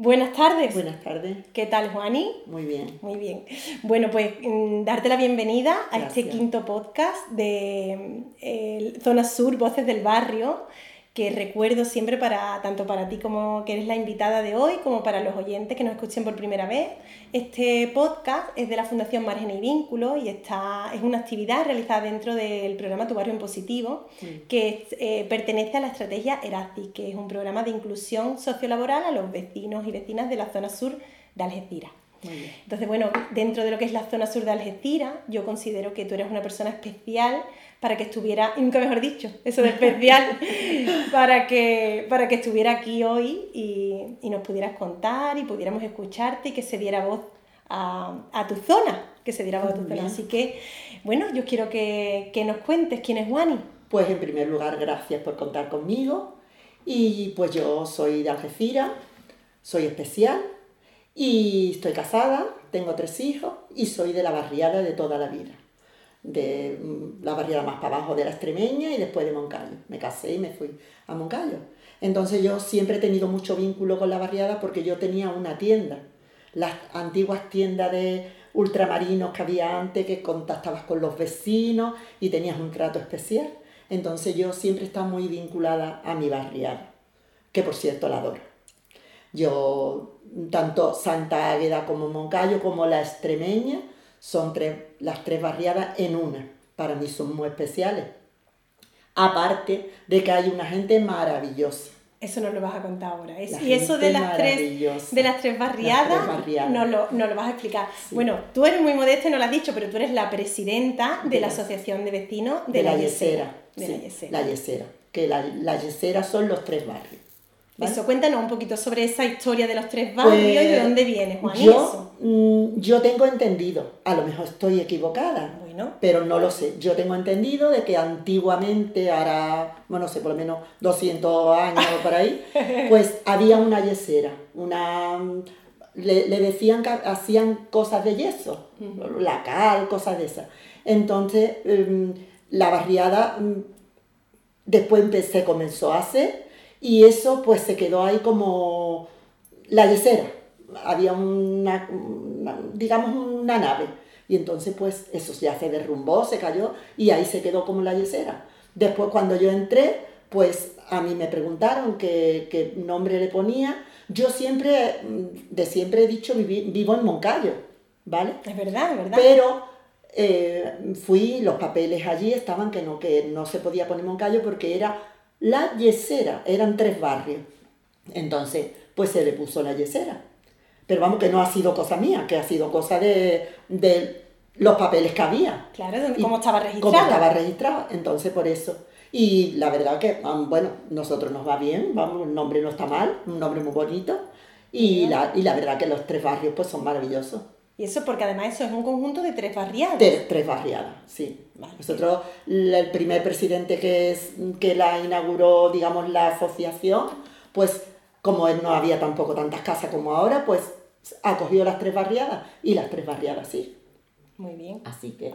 Buenas tardes. Buenas tardes. ¿Qué tal, Juani? Muy bien. Muy bien. Bueno, pues mm, darte la bienvenida a este quinto podcast de el Zona Sur, Voces del Barrio, que recuerdo siempre para tanto para ti como que eres la invitada de hoy, como para los oyentes que nos escuchen por primera vez. Este podcast es de la Fundación Margen y Vínculo y está, es una actividad realizada dentro del programa Tu Barrio en Positivo, que eh, pertenece a la estrategia ERACI, que es un programa de inclusión sociolaboral a los vecinos y vecinas de la zona sur de Algeciras. Muy bien. Entonces, bueno, dentro de lo que es la zona sur de Algeciras, yo considero que tú eres una persona especial para que estuviera, y nunca mejor dicho, eso de especial, para que, para que estuviera aquí hoy y, y nos pudieras contar y pudiéramos escucharte y que se diera voz a, a tu zona, que se diera voz a tu zona. Así que, bueno, yo quiero que, que nos cuentes quién es Wani. Pues en primer lugar, gracias por contar conmigo. Y pues yo soy de Algeciras, soy especial y estoy casada, tengo tres hijos y soy de la barriada de toda la vida. De mm, la barriada más para abajo de la Extremeña y después de Moncayo. Me casé y me fui a Moncayo. Entonces yo siempre he tenido mucho vínculo con la barriada porque yo tenía una tienda. Las antiguas tiendas de ultramarinos que había antes, que contactabas con los vecinos y tenías un trato especial. Entonces yo siempre he estado muy vinculada a mi barriada, que por cierto la adoro. Yo, tanto Santa Águeda como Moncayo, como la Extremeña, son tres, las tres barriadas en una. Para mí son muy especiales. Aparte de que hay una gente maravillosa. Eso nos lo vas a contar ahora. Es- y eso de las tres, de las tres barriadas, Las tres barriadas. Nos, lo, nos lo vas a explicar. Sí. Bueno, tú eres muy modesta y no lo has dicho, pero tú eres la presidenta de, De la Asociación de Vecinos de, de, la, Yesera. Yesera. De sí, la Yesera. la Yesera. Que la, la Yesera son los tres barrios. ¿Vale? Eso, cuéntanos un poquito sobre esa historia de los tres barrios y de Pues, dónde viene, Juan. Yo, eso. mm, yo tengo entendido, a lo mejor estoy equivocada, Bueno, pero no lo sé. Yo tengo entendido de que antiguamente, ahora, bueno, no sé, por lo menos 200 años o por ahí, pues había una yesera, una... mm, Le, le decían que hacían cosas de yeso, la cal, cosas de esas. Entonces, mm, la barriada mm, después se comenzó a hacer y eso pues se quedó ahí como la yesera. Había una, una- digamos, una nave. Y entonces, pues, eso ya se derrumbó, se cayó, y ahí se quedó como la yesera. Después, cuando yo entré, pues, a mí me preguntaron qué, qué nombre le ponía. Yo siempre, de siempre he dicho, vivo en Moncayo, ¿vale? es verdad, es verdad. Pero eh, fui, los papeles allí estaban que no, que no se podía poner Moncayo porque era la yesera, eran tres barrios. Entonces, pues se le puso la yesera. Pero vamos, que no ha sido cosa mía, que ha sido cosa de, de los papeles que había. claro, de cómo estaba registrado. Cómo estaba registrado, entonces por eso. Y la verdad que, bueno, nosotros nos va bien, vamos, el nombre no está mal, un nombre muy bonito. Y la, y la verdad que los tres barrios pues son maravillosos. Y eso porque además eso es un conjunto de tres barriadas. Tres, tres barriadas, sí. Vale. Nosotros, el primer presidente que, es, que la inauguró, digamos, la asociación, pues como él no había tampoco tantas casas como ahora, pues acogió las tres barriadas y las tres barriadas, sí. Muy bien. Así que...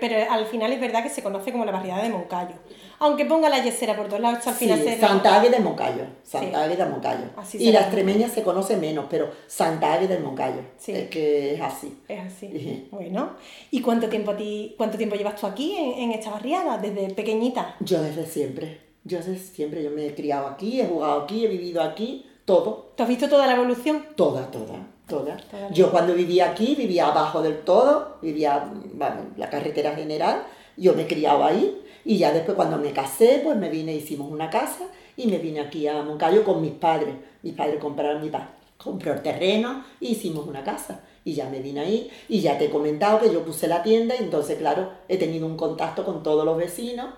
Pero- al final es verdad que se conoce como la barriada de Moncayo. Aunque ponga la yesera por todos lados, al final Sí, se... Santa Águeda de Moncayo, Santa Sí. Águeda de Moncayo. Así y se la llama. extremeña se conoce menos, pero Santa Águeda de Moncayo, Sí. es que es así. Es así. Sí. Bueno, ¿y cuánto tiempo a ti, cuánto tiempo llevas tú aquí en, en esta barriada? Desde pequeñita. Yo desde siempre, yo desde siempre, yo me he criado aquí, he jugado aquí, he vivido aquí, todo. ¿Tú has visto toda la evolución? Toda, toda, toda. Toda. Yo cuando vivía aquí, vivía abajo del todo, vivía bueno, en la carretera general, yo me criaba ahí y ya después cuando me casé, pues me vine, hicimos una casa y me vine aquí a Moncayo con mis padres. Mis padres compraron, mi padre compró el terreno e hicimos una casa. Y ya me vine ahí y ya te he comentado que yo puse la tienda y entonces, claro, he tenido un contacto con todos los vecinos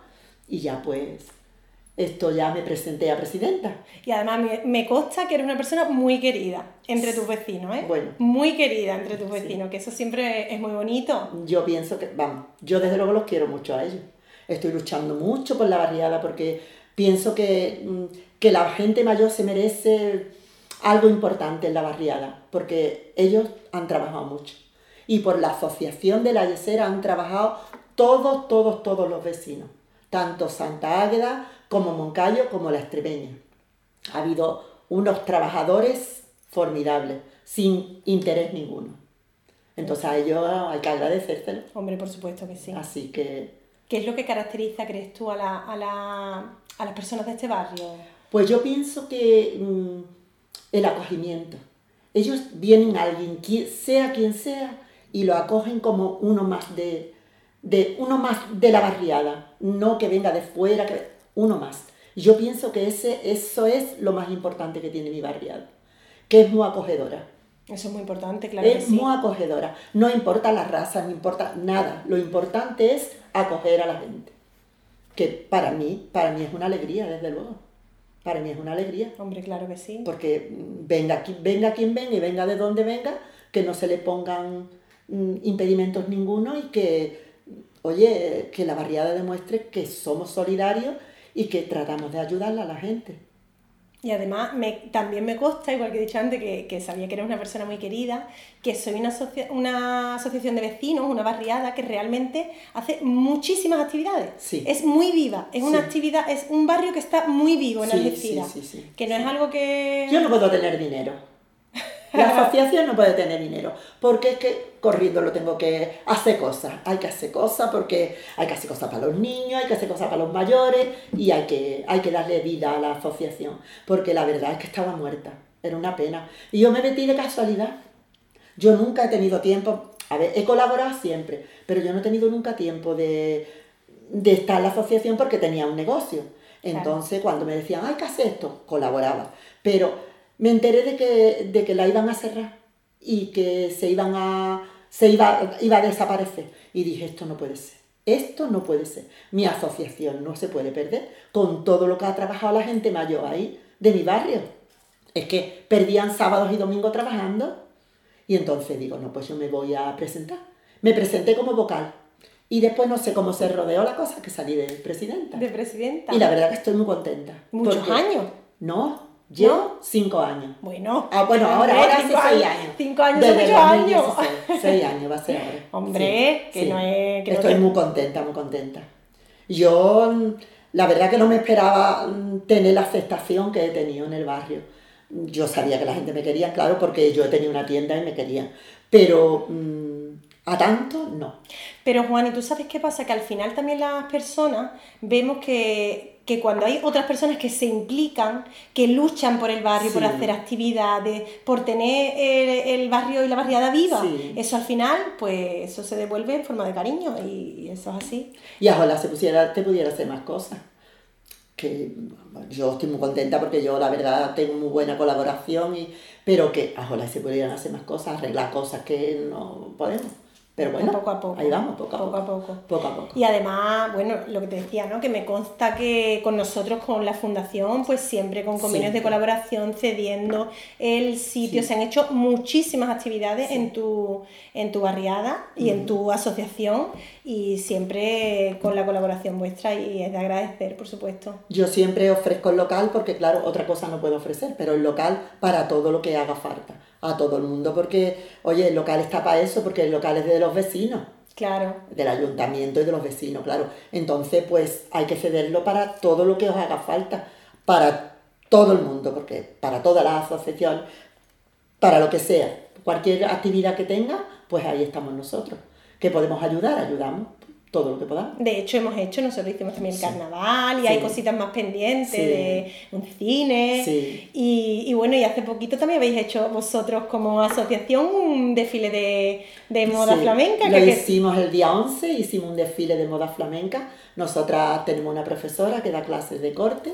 Y ya pues esto ya me presenté a presidenta. Y además me, me consta que eres una persona muy querida entre tus vecinos, ¿eh? Bueno. Muy querida entre tus vecinos, que eso siempre es muy bonito. Yo pienso que, vamos, yo desde luego los quiero mucho a ellos. Estoy luchando mucho por la barriada porque pienso que, mm, que la gente mayor se merece algo importante en la barriada, porque ellos han trabajado mucho. Y por la asociación de la Yesera han trabajado todos, todos, todos los vecinos, tanto Santa Águeda como Moncayo, como la Estrepeña. Ha habido unos trabajadores formidables, sin interés ninguno. Entonces a ellos hay que agradecérselo. Hombre, por supuesto que sí. Así que, ¿Qué es lo que caracteriza, crees tú, a, la, a, la, a las personas de este barrio? pues yo pienso que mm, el acogimiento. Ellos vienen a alguien, sea quien sea, y lo acogen como uno más de, de uno más de la barriada, no que venga de fuera, que uno más. Yo pienso que ese, eso es lo más importante que tiene mi barriada, que es muy acogedora. Eso es muy importante, claro que es sí. muy acogedora. No importa la raza, no importa nada. Lo importante es acoger a la gente. Que para mí, para mí es una alegría, desde luego. Para mí es una alegría. Hombre, claro que sí. Porque venga, venga quien venga y venga de donde venga, que no se le pongan mm, impedimentos ninguno y que, oye, que la barriada demuestre que somos solidarios y que tratamos de ayudarle a la gente. Y además me, también me consta, igual que he dicho antes, que, que sabía que eres una persona muy querida, que soy una, asocia- una asociación de vecinos, una barriada que realmente hace muchísimas actividades. Sí. Es muy viva, es una Sí. actividad, es un barrio que está muy vivo en Sí, Algeciras. sí, sí, sí. que no es algo que... Yo no puedo tener dinero. La asociación no puede tener dinero, porque es que corriendo lo tengo que hacer cosas. Hay que hacer cosas porque hay que hacer cosas para los niños, hay que hacer cosas para los mayores y hay que, hay que darle vida a la asociación, porque la verdad es que estaba muerta, era una pena. Y yo me metí de casualidad. Yo nunca he tenido tiempo, a ver, he colaborado siempre, pero yo no he tenido nunca tiempo de, de estar en la asociación porque tenía un negocio. Claro. Entonces, cuando me decían, hay que hacer esto, colaboraba. Pero me enteré de que, de que la iban a cerrar y que se iban a se iba, iba a desaparecer. Y dije, esto no puede ser. Esto no puede ser. Mi asociación no se puede perder con todo lo que ha trabajado la gente mayor ahí de mi barrio. Es que perdían sábados y domingos trabajando. Y entonces digo, no, pues yo me voy a presentar. Me presenté como vocal. Y después no sé cómo se rodeó la cosa, que salí de presidenta. De presidenta. Y la verdad que estoy muy contenta. Muchos años. No, ¿No? cinco años. Bueno. Ah, bueno, ahora, hombre, ahora hace cinco seis años. Cinco años Desde muchos años. 2016. Seis años va a ser ahora. Hombre, que no es- que no Estoy te- muy contenta, muy contenta. Yo, la verdad que no me esperaba mm, tener la aceptación que he tenido en el barrio. Yo sabía que la gente me quería, claro, porque yo tenía una tienda y me querían. Pero mm, a tanto, no. Pero Juan, ¿y tú sabes qué pasa? Que al final también las personas vemos que, que cuando hay otras personas que se implican, que luchan por el barrio, por Sí. hacer actividades, por tener el, el barrio y la barriada viva, Sí. eso al final, pues eso se devuelve en forma de cariño y eso es así. Y ojalá se pusiera, te pudiera hacer más cosas. Que bueno, yo estoy muy contenta porque yo la verdad tengo muy buena colaboración, y, pero que ojalá se pudieran hacer más cosas, arreglar cosas que no podemos. Pero bueno, poco a poco. ahí vamos, poco a Poco poco. a poco. Poco a poco. Y además, bueno, lo que te decía, ¿no? Que me consta que con nosotros, con la fundación, pues siempre con convenios de colaboración, cediendo el sitio, Sí. se han hecho muchísimas actividades en, tu, en tu barriada y en tu asociación y siempre con la colaboración vuestra y es de agradecer, por supuesto. Yo siempre ofrezco el local porque, claro, otra cosa no puedo ofrecer, pero el local para todo lo que haga falta, a todo el mundo, porque, oye, el local está para eso, porque el local es de los vecinos. Claro, del ayuntamiento y de los vecinos, claro. Entonces, pues hay que cederlo para todo lo que os haga falta, para todo el mundo, porque para toda la asociación, para lo que sea, cualquier actividad que tenga, pues ahí estamos nosotros. Que podemos ayudar, ayudamos todo lo que podamos. de hecho hemos hecho, nosotros hicimos también el Sí. carnaval y Sí. hay cositas más pendientes Sí. de un cine. Y, y bueno, y hace poquito también habéis hecho vosotros como asociación un desfile de, de moda flamenca. Lo que- hicimos el día 11, hicimos un desfile de moda flamenca. Nosotras tenemos una profesora que da clases de corte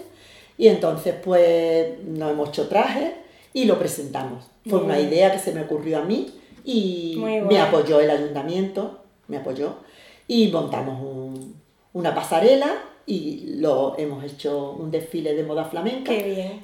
y entonces pues nos hemos hecho trajes y lo presentamos. Fue una idea que se me ocurrió a mí y me apoyó el ayuntamiento, me apoyó y montamos un- una pasarela y lo hemos hecho un desfile de moda flamenca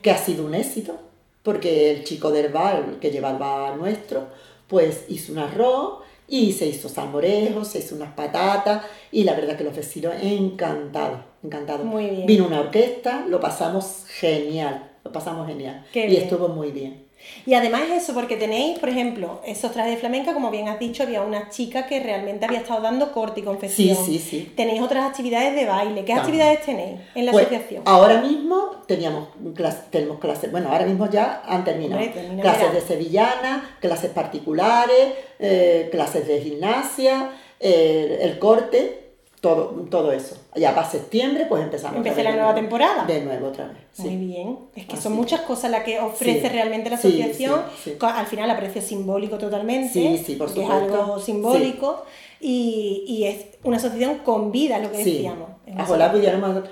que ha sido un éxito, porque el chico del bar, que lleva el bar nuestro, pues hizo un arroz y se hizo salmorejo, se hizo unas patatas y la verdad que los vecinos encantados, encantados. Muy bien. Vino una orquesta, lo pasamos genial, lo pasamos genial Qué y bien. estuvo muy bien. Y además eso, porque tenéis, por ejemplo, esos trajes de flamenca, como bien has dicho, había una chica que realmente había estado dando corte y confección. Sí, sí, sí. Tenéis otras actividades de baile. ¿Qué También. actividades tenéis en la Pues, asociación? ahora mismo teníamos clase- tenemos clases, bueno, ahora mismo ya han terminado. Termina clases de sevillana, clases particulares, eh, clases de gimnasia, eh, el corte, todo, todo eso. Ya para septiembre pues empezamos. Empecé la de nueva nuevo. temporada. De nuevo otra vez. sí. Muy bien. Es que Así son muchas cosas las que ofrece Sí. realmente la asociación. sí, Al final a precio simbólico totalmente. Sí, sí, por supuesto. Es algo simbólico. Y, y es una asociación con vida, lo que decíamos. Ojalá pudiéramos,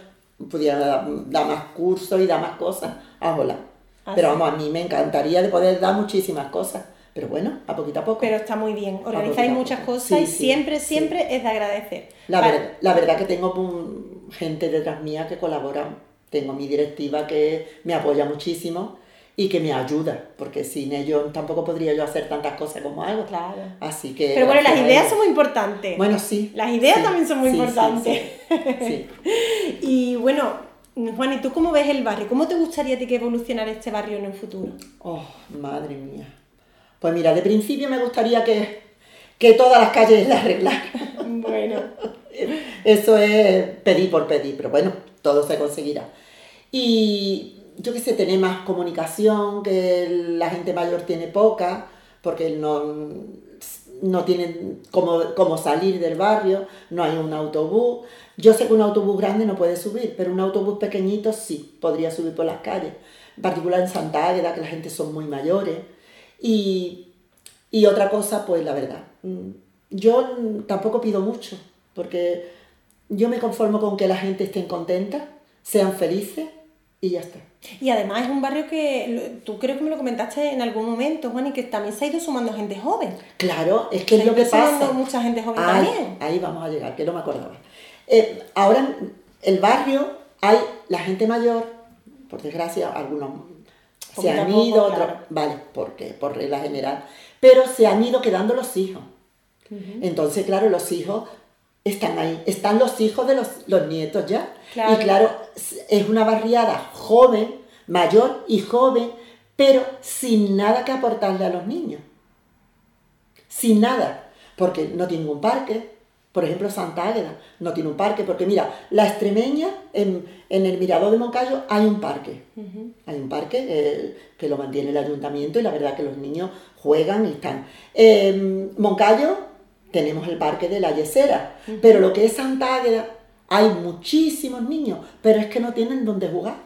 pudiéramos dar, más cursos y dar más cosas. Ojalá. Ah, Pero vamos, a mí me encantaría de poder dar muchísimas cosas. Pero bueno, a poquito a poco. Pero está muy bien. Organizáis muchas cosas Sí, y sí, siempre, sí. siempre es de agradecer. La, Para- ver- la verdad que tengo mm, gente detrás mía que colabora. Tengo mi directiva que me apoya muchísimo y que me ayuda, porque sin ellos tampoco podría yo hacer tantas cosas como hago. Claro. Así que. Pero bueno, las ideas son muy importantes. Bueno, sí. Las ideas sí, también son muy sí, importantes. Sí, sí. Y bueno, Juan, ¿y tú cómo ves el barrio? ¿Cómo te gustaría a ti que evolucionara este barrio en el futuro? Oh, madre mía. Pues mira, de principio me gustaría que, que todas las calles las arreglaran. Bueno, Eso es pedir por pedir, pero bueno, todo se conseguirá. Y yo qué sé, tener más comunicación, que la gente mayor tiene poca, porque no, no tienen cómo, cómo salir del barrio, no hay un autobús. Yo sé que un autobús grande no puede subir, pero un autobús pequeñito sí, podría subir por las calles. En particular en Santa Águeda, que la gente son muy mayores. Y, y otra cosa, pues la verdad, mm, yo tampoco pido mucho, porque yo me conformo con que la gente esté contenta, sean felices y ya está. y además es un barrio que tú creo que me lo comentaste en algún momento, Juan, y que también se ha ido sumando gente joven. Claro, es que Se es lo que pasa. mucha gente joven Ahí- también. Ahí vamos a llegar, que no me acordaba. Eh, ahora el barrio hay la gente mayor, por desgracia, algunos se han ido, vale, porque por regla general, pero se han ido quedando los hijos. Entonces, claro, los hijos están ahí, están los hijos de los, los nietos ya. Claro. Y claro, es una barriada joven, mayor y joven, pero sin nada que aportarle a los niños sin nada, porque no tiene un parque. Por ejemplo, Santa Águeda no tiene un parque, porque mira, la extremeña, en, en el Mirador de Moncayo hay un parque. Hay un parque eh, que lo mantiene el ayuntamiento y la verdad que los niños juegan y están. En Moncayo tenemos el parque de la Yesera, pero lo que es Santa Águeda hay muchísimos niños, pero es que no tienen donde jugar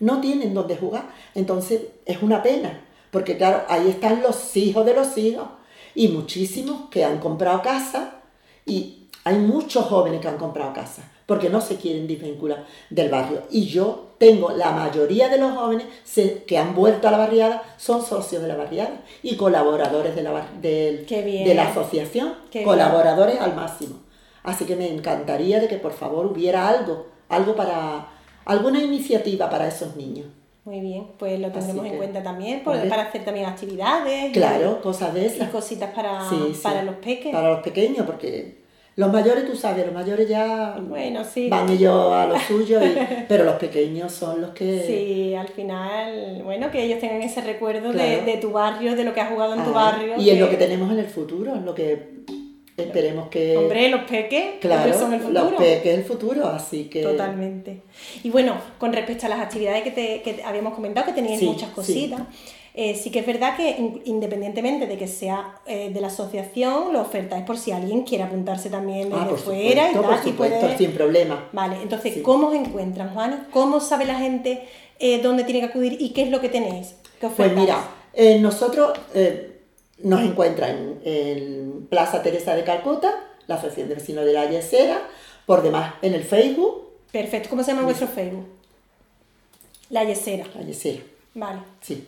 no tienen donde jugar. Entonces es una pena, porque claro, ahí están los hijos de los hijos y muchísimos que han comprado casa y hay muchos jóvenes que han comprado casa porque no se quieren desvincular del barrio. Y yo tengo la mayoría de los jóvenes que han vuelto a la barriada son socios de la barriada y colaboradores de la, bien. de la asociación, Qué bien. colaboradores al máximo. Así que me encantaría de que por favor hubiera algo, algo para, alguna iniciativa para esos niños. Muy bien, pues lo tendremos en cuenta también por- para hacer también actividades. y- Claro, cosas de Y, esas. cositas para, Sí, sí. para los peques. Para los pequeños, porque los mayores, tú sabes, los mayores ya Bueno, sí. van ellos a lo suyo, y- pero los pequeños son los que... Sí, al final, bueno, que ellos tengan ese recuerdo de, Claro. de tu barrio, de lo que has jugado en tu barrio. Y es lo que tenemos en el futuro, es lo que esperemos que... Hombre, los peques, claro, son el futuro. los peques es el futuro, así que... Totalmente. Y bueno, con respecto a las actividades que, te, que habíamos comentado, que teníais Sí, muchas sí. cositas, eh, sí que es verdad que in- independientemente de que sea eh, de la asociación, lo ofertáis por si alguien quiere apuntarse también desde Ah, por fuera supuesto, y por tal, y supuesto, puede- sin problema. Vale, entonces, Sí. ¿cómo os encuentran, Juan? ¿Cómo sabe la gente eh, dónde tiene que acudir y qué es lo que tenéis? ¿Qué Pues ofertáis? mira, nosotros nos encuentran en, en Plaza Teresa de Calcuta, la Asociación de Vecinos de la Yesera, por demás en el Facebook, Perfecto, ¿cómo se llama vuestro Facebook? La Yesera, la Yesera, vale. sí.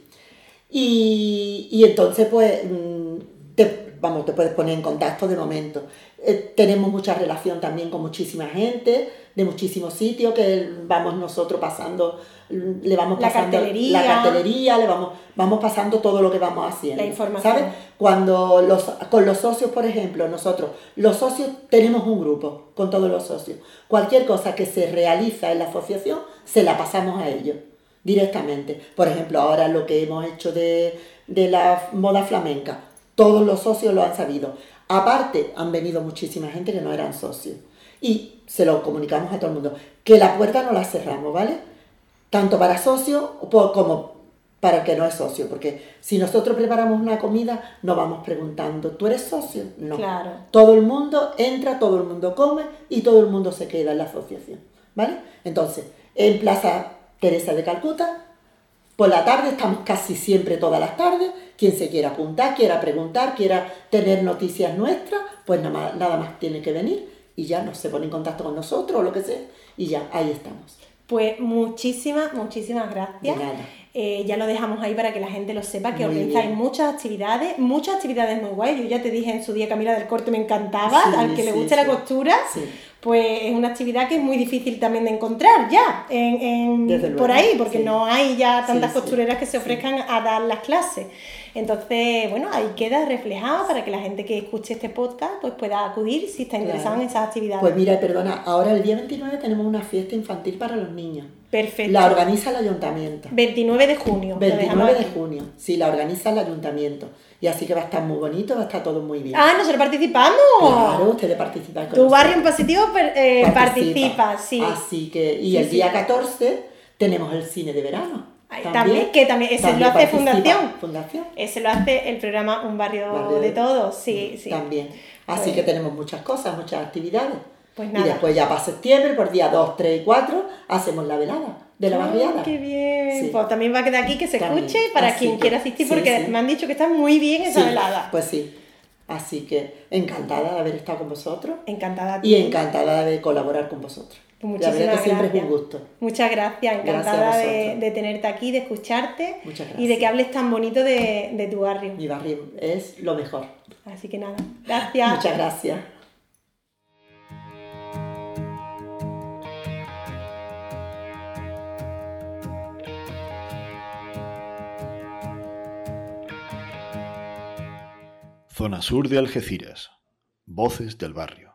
Y, y entonces, pues, mm, te- vamos, te puedes poner en contacto de momento. Eh, tenemos mucha relación también con muchísima gente de muchísimos sitios que vamos nosotros pasando, le vamos pasando la cartelería, le vamos, vamos pasando todo lo que vamos haciendo. La información. ¿Sabes? Cuando los, con los socios, por ejemplo, nosotros, los socios tenemos un grupo con todos los socios. Cualquier cosa que se realiza en la asociación, se la pasamos a ellos directamente. Por ejemplo, ahora lo que hemos hecho de, de la moda flamenca, todos los socios lo han sabido. Aparte, han venido muchísima gente que no eran socios. Y se lo comunicamos a todo el mundo. Que la puerta no la cerramos, ¿vale? Tanto para socios como para el que no es socio. Porque si nosotros preparamos una comida, no vamos preguntando, ¿tú eres socio? No. Claro. Todo el mundo entra, todo el mundo come y todo el mundo se queda en la asociación. ¿Vale? Entonces, en Plaza Teresa de Calcuta, por la tarde estamos casi siempre todas las tardes. Quien se quiera apuntar, quiera preguntar, quiera tener noticias nuestras, pues nada más, nada más tiene que venir y ya no se pone en contacto con nosotros o lo que sea y ya ahí estamos. Pues muchísimas, muchísimas gracias. Eh, ya lo dejamos ahí para que la gente lo sepa, que organizáis muchas actividades, muchas actividades muy guay. Yo ya te dije en su día, Camila del Corte me encantaba, al que le guste la costura, pues es una actividad que es muy difícil también de encontrar ya en, por ahí, porque no hay ya tantas costureras que se ofrezcan a dar las clases. Entonces, bueno, ahí queda reflejado para que la gente que escuche este podcast pues pueda acudir si está interesado en esas actividades. Pues mira, perdona, ahora el día 29 tenemos una fiesta infantil para los niños. Perfecto. La organiza el ayuntamiento. 29 de junio. 29 de junio, sí, la organiza el ayuntamiento. Y así que va a estar muy bonito, va a estar todo muy bien. Ah, nosotros participamos. Claro, ustedes participan con Tu barrio en positivo eh, participa. sí. Así que, y el día 14 tenemos el cine de verano. También, que también, ese lo hace Fundación. Fundación. Ese lo hace el programa Un Barrio, de, Todos, sí, sí. También. Así pues que tenemos muchas cosas, muchas actividades. Pues y después ya para septiembre, por día 2, 3 y 4, hacemos la velada de la barriada. ¡Qué bien! Pues también va a quedar aquí que se escuche para quien quiera asistir, porque me han dicho que está muy bien esa velada. Pues sí. Así que encantada de haber estado con vosotros. Encantada. Y encantada de colaborar con vosotros. Muchísimas la que siempre es un gusto. Muchas gracias, encantada de, tenerte aquí, de escucharte y de que hables tan bonito de, de tu barrio. Mi barrio es lo mejor. Así que nada, gracias. Muchas gracias. Zona sur de Algeciras. Voces del barrio.